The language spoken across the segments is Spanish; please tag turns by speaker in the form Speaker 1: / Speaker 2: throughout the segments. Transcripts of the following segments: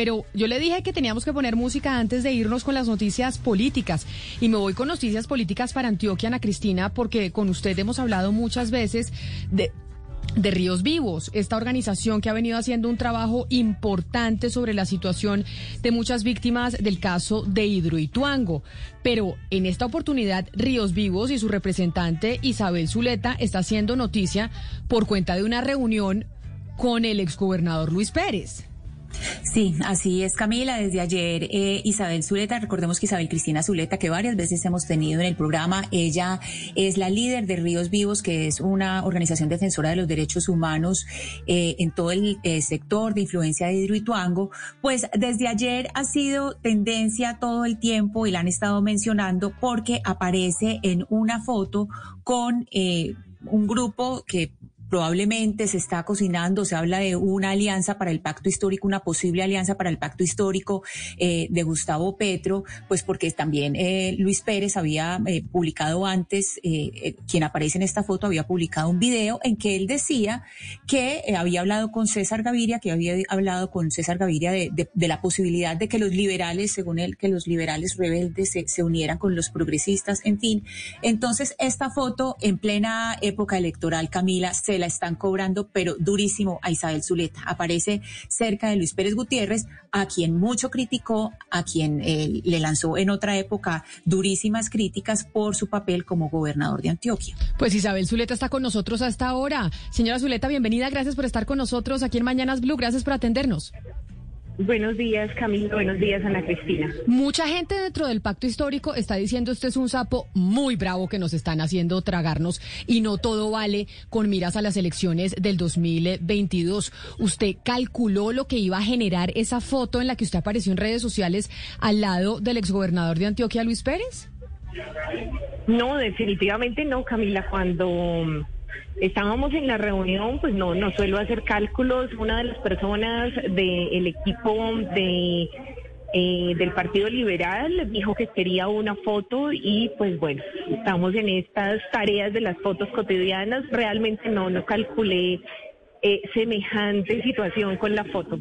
Speaker 1: pero yo le dije que teníamos que poner música antes de irnos con las noticias políticas. Y me voy con noticias políticas para Antioquia, Ana Cristina, porque con usted hemos hablado muchas veces de de Ríos Vivos, esta organización que ha venido haciendo un trabajo importante sobre la situación de muchas víctimas del caso de Hidroituango. Pero en esta oportunidad, Ríos Vivos y su representante Isabel Zuleta está haciendo noticia por cuenta de una reunión con el exgobernador Luis Pérez.
Speaker 2: Sí, así es, Camila. Desde ayer, eh, Isabel Zuleta, recordemos que Isabel Cristina Zuleta, que varias veces hemos tenido en el programa, ella es la líder de Ríos Vivos, que es una organización defensora de los derechos humanos eh, en todo el eh, sector de influencia de Hidroituango. Pues desde ayer ha sido tendencia todo el tiempo y la han estado mencionando porque aparece en una foto con un grupo que probablemente se está cocinando, se habla de una alianza para el pacto histórico, una posible alianza para el pacto histórico eh, de Gustavo Petro, pues porque también eh, Luis Pérez había eh, publicado antes, quien aparece en esta foto, había publicado un video en que él decía que había hablado con César Gaviria, que había hablado con César Gaviria de, la posibilidad de que los liberales, según él, que los liberales rebeldes se, se unieran con los progresistas, en fin. Entonces, esta foto en plena época electoral, Camila, se la están cobrando, pero durísimo a Isabel Zuleta. Aparece cerca de Luis Pérez Gutiérrez, a quien mucho criticó, a quien eh, le lanzó en otra época durísimas críticas por su papel como gobernador de Antioquia.
Speaker 1: Pues Isabel Zuleta está con nosotros hasta ahora. Señora Zuleta, bienvenida. Gracias por estar con nosotros aquí en Mañanas Blue. Gracias por atendernos.
Speaker 3: Buenos días, Camilo. Buenos días, Ana Cristina.
Speaker 1: Mucha gente dentro del pacto histórico está diciendo este es un sapo muy bravo que nos están haciendo tragarnos y no todo vale con miras a las elecciones del 2022. ¿Usted calculó lo que iba a generar esa foto en la que usted apareció en redes sociales al lado del exgobernador de Antioquia, Luis Pérez?
Speaker 3: No, definitivamente no, Camila. Cuando estábamos en la reunión, pues no, no suelo hacer cálculos. Una de las personas del equipo de eh, del Partido Liberal dijo que quería una foto y pues bueno, estamos en estas tareas de las fotos cotidianas. Realmente no, no calculé eh, semejante situación con la foto.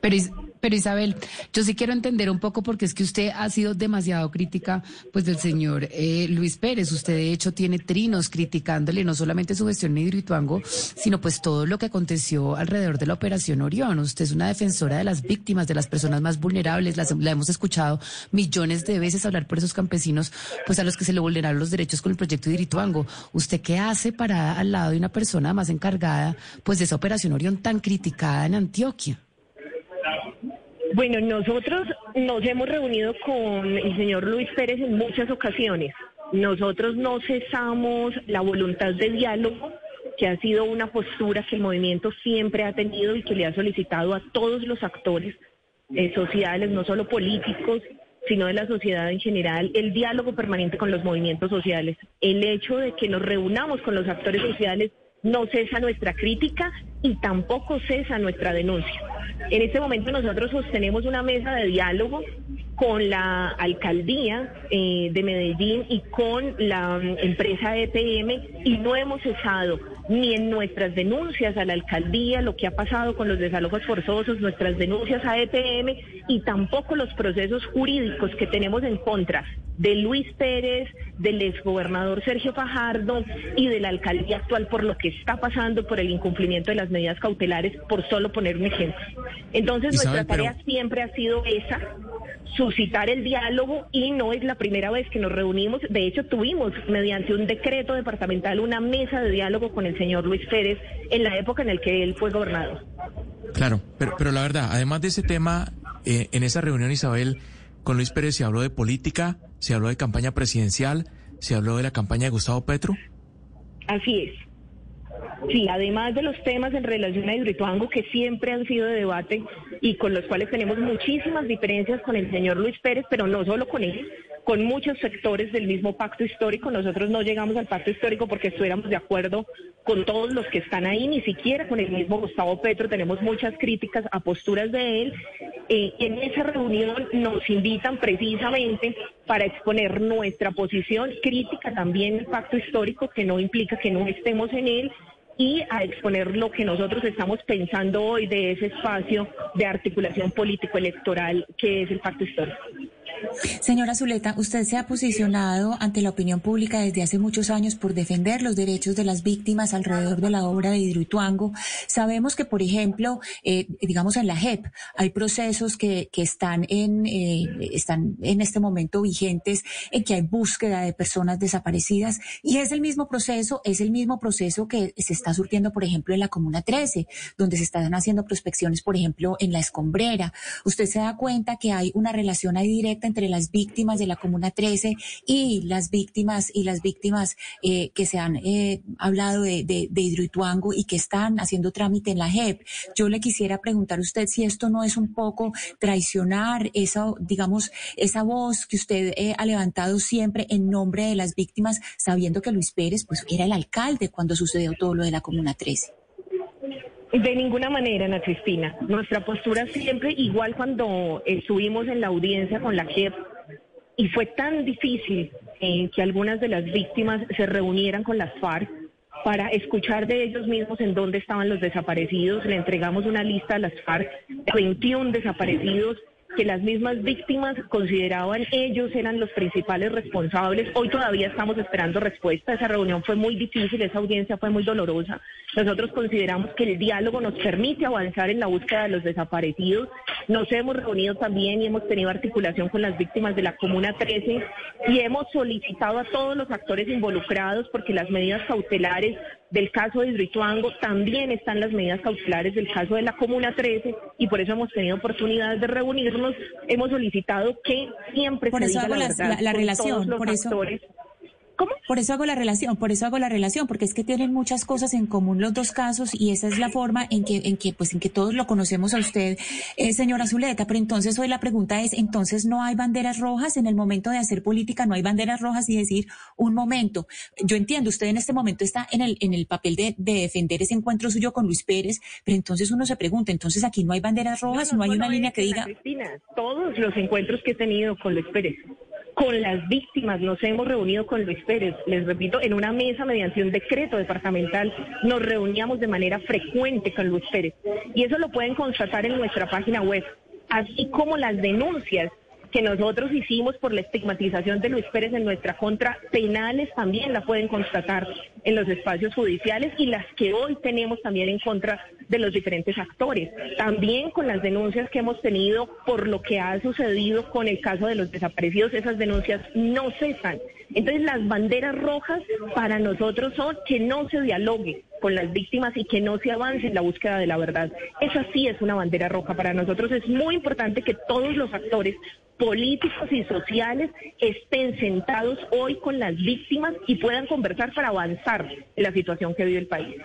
Speaker 4: Pero, pero Isabel, yo sí quiero entender un poco porque es que usted ha sido demasiado crítica pues del señor eh, Luis Pérez. Usted de hecho tiene trinos criticándole no solamente su gestión en Hidroituango, sino pues todo lo que aconteció alrededor de la operación Orión. Usted es una defensora de las víctimas, de las personas más vulnerables. la hemos escuchado millones de veces hablar por esos campesinos pues a los que se le vulneraron los derechos con el proyecto de Hidroituango. ¿Usted qué hace para al lado de una persona más encargada pues de esa operación Orión tan criticada en Antioquia?
Speaker 3: Bueno, nosotros nos hemos reunido con el señor Luis Pérez en muchas ocasiones. Nosotros no cesamos la voluntad de diálogo, que ha sido una postura que el movimiento siempre ha tenido y que le ha solicitado a todos los actores eh, sociales, no solo políticos, sino de la sociedad en general, el diálogo permanente con los movimientos sociales. El hecho de que nos reunamos con los actores sociales no cesa nuestra crítica y tampoco cesa nuestra denuncia. En este momento nosotros sostenemos una mesa de diálogo con la alcaldía eh, de Medellín y con la mm, empresa EPM y no hemos cesado ni en nuestras denuncias a la alcaldía, lo que ha pasado con los desalojos forzosos, nuestras denuncias a EPM y tampoco los procesos jurídicos que tenemos en contra de Luis Pérez, del exgobernador Sergio Fajardo y de la alcaldía actual por lo que está pasando por el incumplimiento de las medidas cautelares, por solo poner un ejemplo. Entonces nuestra tarea siempre ha sido esa, suscitar el diálogo y no es la primera vez que nos reunimos. De hecho, tuvimos mediante un decreto departamental una mesa de diálogo con el señor Luis Pérez en la época en la que él fue gobernador.
Speaker 5: Claro, pero, pero la verdad, además de ese tema, eh, en esa reunión, Isabel, con Luis Pérez se habló de política, se habló de campaña presidencial, se habló de la campaña de Gustavo Petro.
Speaker 3: Así es. Sí, además de los temas en relación a Hidroituango que siempre han sido de debate y con los cuales tenemos muchísimas diferencias con el señor Luis Pérez, pero no solo con él, con muchos sectores del mismo pacto histórico. Nosotros no llegamos al pacto histórico porque estuviéramos de acuerdo con todos los que están ahí, ni siquiera con el mismo Gustavo Petro. Tenemos muchas críticas a posturas de él. Eh, en esa reunión nos invitan precisamente para exponer nuestra posición crítica también al pacto histórico, que no implica que no estemos en él y a exponer lo que nosotros estamos pensando hoy de ese espacio de articulación político-electoral que es el pacto histórico.
Speaker 2: Señora Zuleta, usted se ha posicionado ante la opinión pública desde hace muchos años por defender los derechos de las víctimas alrededor de la obra de Hidroituango. Sabemos que, por ejemplo, eh, digamos en la JEP hay procesos que, están, en, eh, están en este momento vigentes, en que hay búsqueda de personas desaparecidas y es el mismo proceso, es el mismo proceso que se está surtiendo, por ejemplo, en la Comuna 13, donde se están haciendo prospecciones, por ejemplo, en la escombrera. Usted se da cuenta que hay una relación ahí directa entre las víctimas de la Comuna 13 y las víctimas y las víctimas eh, que se han eh, hablado de, de, de, Hidroituango y que están haciendo trámite en la JEP. Yo le quisiera preguntar a usted si esto no es un poco traicionar esa, digamos, esa voz que usted eh, ha levantado siempre en nombre de las víctimas, sabiendo que Luis Pérez pues era el alcalde cuando sucedió todo lo de la Comuna 13.
Speaker 3: De ninguna manera, Ana Cristina. Nuestra postura siempre, igual cuando estuvimos en la audiencia con la JEP, y fue tan difícil eh, que algunas de las víctimas se reunieran con las FARC para escuchar de ellos mismos en dónde estaban los desaparecidos. Le entregamos una lista a las FARC, 21 desaparecidos que las mismas víctimas consideraban ellos eran los principales responsables. Hoy todavía estamos esperando respuesta. Esa reunión fue muy difícil, esa audiencia fue muy dolorosa. Nosotros consideramos que el diálogo nos permite avanzar en la búsqueda de los desaparecidos. Nos hemos reunido también y hemos tenido articulación con las víctimas de la Comuna 13 y hemos solicitado a todos los actores involucrados porque las medidas cautelares del caso de Hidroituango, también están las medidas cautelares del caso de la Comuna 13 y por eso hemos tenido oportunidades de reunirnos. Hemos solicitado que siempre
Speaker 2: por
Speaker 3: se
Speaker 2: eso
Speaker 3: diga
Speaker 2: hago
Speaker 3: la,
Speaker 2: la,
Speaker 3: verdad
Speaker 2: la, la
Speaker 3: con
Speaker 2: relación,
Speaker 3: todos los
Speaker 2: por eso.
Speaker 3: ¿Cómo?
Speaker 2: Por eso hago la relación, por eso hago la relación, porque es que tienen muchas cosas en común los dos casos y esa es la forma en que, en que, pues, en que todos lo conocemos a usted, eh, señora Zuleta. Pero entonces hoy la pregunta es, entonces no hay banderas rojas en el momento de hacer política, no hay banderas rojas y decir un momento. Yo entiendo, usted en este momento está en el, en el papel de, de defender ese encuentro suyo con Luis Pérez, pero entonces uno se pregunta, entonces aquí no hay banderas rojas, no, no, no hay una línea que diga.
Speaker 3: Cristina, todos los encuentros que he tenido con Luis Pérez con las víctimas. Nos hemos reunido con Luis Pérez, les repito, en una mesa mediante un decreto departamental. Nos reuníamos de manera frecuente con Luis Pérez. Y eso lo pueden constatar en nuestra página web, así como las denuncias que nosotros hicimos por la estigmatización de Luis Pérez en nuestra contra, penales también la pueden constatar en los espacios judiciales y las que hoy tenemos también en contra de los diferentes actores. También con las denuncias que hemos tenido por lo que ha sucedido con el caso de los desaparecidos, esas denuncias no cesan. Entonces las banderas rojas para nosotros son que no se dialogue con las víctimas y que no se avance en la búsqueda de la verdad. Esa sí es una bandera roja. Para nosotros es muy importante que todos los actores políticos y sociales estén sentados hoy con las víctimas y puedan conversar para avanzar en la situación que vive el país.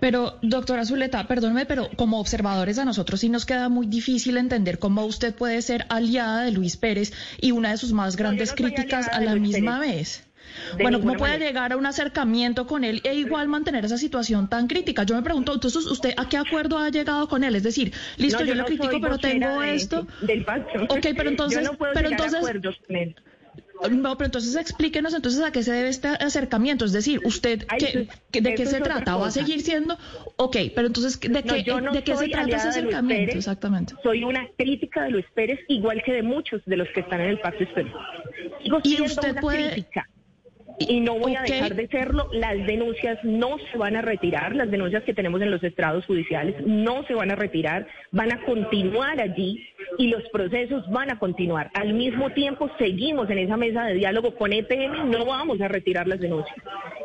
Speaker 6: Pero, doctora Zuleta, perdóneme, pero como observadores a nosotros sí nos queda muy difícil entender cómo usted puede ser aliada de Luis Pérez y una de sus más grandes no, críticas a la misma Pérez. vez. Bueno, ¿cómo puede manera. llegar a un acercamiento con él e igual mantener esa situación tan crítica? Yo me pregunto, entonces, ¿usted a qué acuerdo ha llegado con él? Es decir, listo,
Speaker 3: no,
Speaker 6: yo,
Speaker 3: yo
Speaker 6: lo critico, pero tengo
Speaker 3: de,
Speaker 6: esto.
Speaker 3: Del pacto.
Speaker 6: Ok, pero entonces,
Speaker 3: no puedo
Speaker 6: pero entonces,
Speaker 3: él.
Speaker 6: No, pero entonces explíquenos entonces a qué se debe este acercamiento, es decir, usted
Speaker 3: Ay,
Speaker 6: ¿qué,
Speaker 3: eso-
Speaker 6: qué- de qué se trata, va a seguir siendo, ok, pero entonces de qué,
Speaker 3: no
Speaker 6: de qué se trata ese acercamiento,
Speaker 3: Pérez.
Speaker 6: exactamente.
Speaker 3: Soy una crítica de Luis Pérez, igual que de muchos de los que están en el pacto histórico.
Speaker 6: Y usted puede-
Speaker 3: crítica. Y no voy a dejar de serlo. Las denuncias no se van a retirar, las denuncias que tenemos en los estrados judiciales no se van a retirar, van a continuar allí y los procesos van a continuar. Al mismo tiempo, seguimos en esa mesa de diálogo con EPM, no vamos a retirar las denuncias.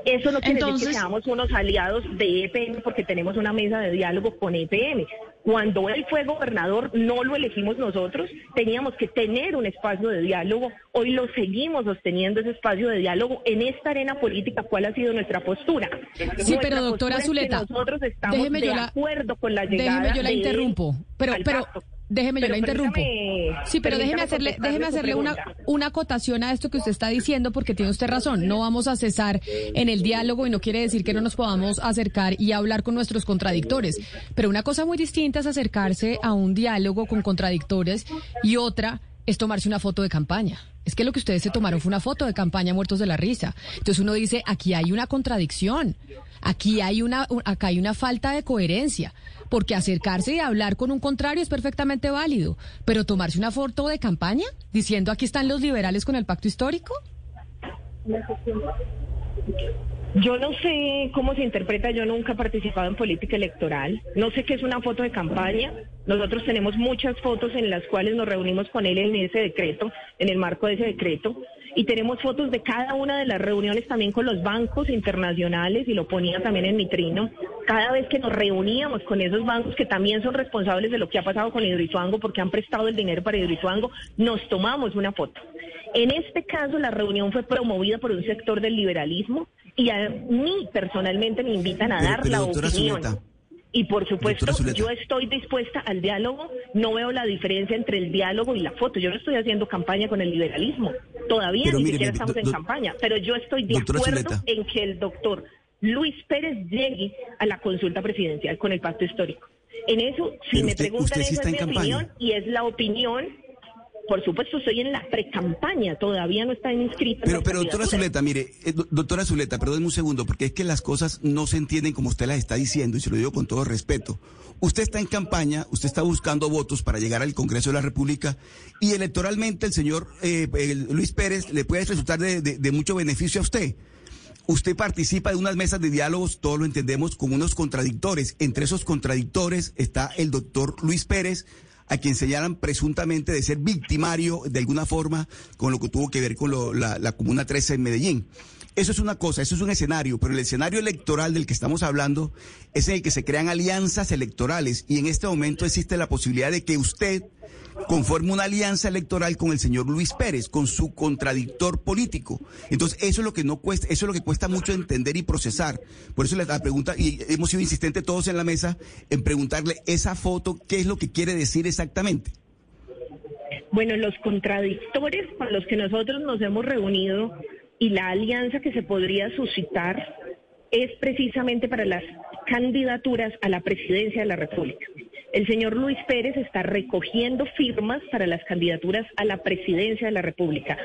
Speaker 3: Eso no quiere decir que seamos unos aliados de EPM porque tenemos una mesa de diálogo con EPM. Cuando él fue gobernador, no lo elegimos nosotros, teníamos que tener un espacio de diálogo. Hoy lo seguimos sosteniendo ese espacio de diálogo en esta arena política. ¿Cuál ha sido nuestra postura?
Speaker 1: Sí,
Speaker 3: Nuestra
Speaker 1: pero doctora
Speaker 3: postura es que
Speaker 1: Zuleta,
Speaker 3: nosotros estamos
Speaker 1: déjeme
Speaker 3: de
Speaker 1: yo la-
Speaker 3: acuerdo con la llegada
Speaker 1: Déjeme yo la
Speaker 3: de
Speaker 1: interrumpo, pero pero
Speaker 3: pacto.
Speaker 1: Déjeme yo la interrumpo.
Speaker 3: permítame-
Speaker 1: Sí, pero déjeme hacerle déjeme hacerle una una acotación a esto que usted está diciendo porque tiene usted razón, no vamos a cesar en el diálogo y no quiere decir que no nos podamos acercar y hablar con nuestros contradictores, pero una cosa muy distinta es acercarse a un diálogo con contradictores y otra es tomarse una foto de campaña. Es que lo que ustedes se tomaron fue una foto de campaña muertos de la risa. Entonces uno dice, aquí hay una contradicción. Aquí hay una, acá hay una falta de coherencia, porque acercarse y hablar con un contrario es perfectamente válido, pero tomarse una foto de campaña diciendo aquí están los liberales con el pacto histórico.
Speaker 3: Yo no sé cómo se interpreta, yo nunca he participado en política electoral, no sé qué es una foto de campaña, nosotros tenemos muchas fotos en las cuales nos reunimos con él en ese decreto, en el marco de ese decreto, y tenemos fotos de cada una de las reuniones también con los bancos internacionales, y lo ponía también en mi trino, cada vez que nos reuníamos con esos bancos que también son responsables de lo que ha pasado con Hidroituango, porque han prestado el dinero para Hidroituango, nos tomamos una foto. En este caso, la reunión fue promovida por un sector del liberalismo, y a mí personalmente me invitan a dar la opinión. Y por supuesto, yo estoy dispuesta al diálogo, no veo la diferencia entre el diálogo y la foto. Yo no estoy haciendo campaña con el liberalismo, todavía ni siquiera estamos en campaña, pero yo estoy de acuerdo en que el doctor Luis Pérez llegue a la consulta presidencial con el pacto histórico. En eso, si me preguntan, esa es mi opinión y es la opinión por supuesto, estoy en la pre-campaña, todavía no está inscrita.
Speaker 7: Pero, pero doctora Zuleta, mire, eh, doctora Zuleta, perdóneme un segundo, porque es que las cosas no se entienden como usted las está diciendo, y se lo digo con todo respeto. Usted está en campaña, usted está buscando votos para llegar al Congreso de la República, y electoralmente el señor eh, Luis Pérez le puede resultar de mucho beneficio a usted. Usted participa de unas mesas de diálogos, todos lo entendemos, con unos contradictores. Entre esos contradictores está el doctor Luis Pérez, a quien señalan presuntamente de ser victimario de alguna forma con lo que tuvo que ver con la, Comuna 13 en Medellín. Eso es una cosa, eso es un escenario, pero el escenario electoral del que estamos hablando es en el que se crean alianzas electorales y en este momento existe la posibilidad de que usted conforme una alianza electoral con el señor Luis Pérez, con su contradictor político. Entonces, eso es lo que no cuesta, eso es lo que cuesta mucho entender y procesar. Por eso la pregunta, y hemos sido insistentes todos en la mesa en preguntarle esa foto, ¿qué es lo que quiere decir exactamente?
Speaker 3: Bueno, los contradictores con los que nosotros nos hemos reunido y la alianza que se podría suscitar es precisamente para las candidaturas a la presidencia de la República. El señor Luis Pérez está recogiendo firmas para las candidaturas a la presidencia de la República.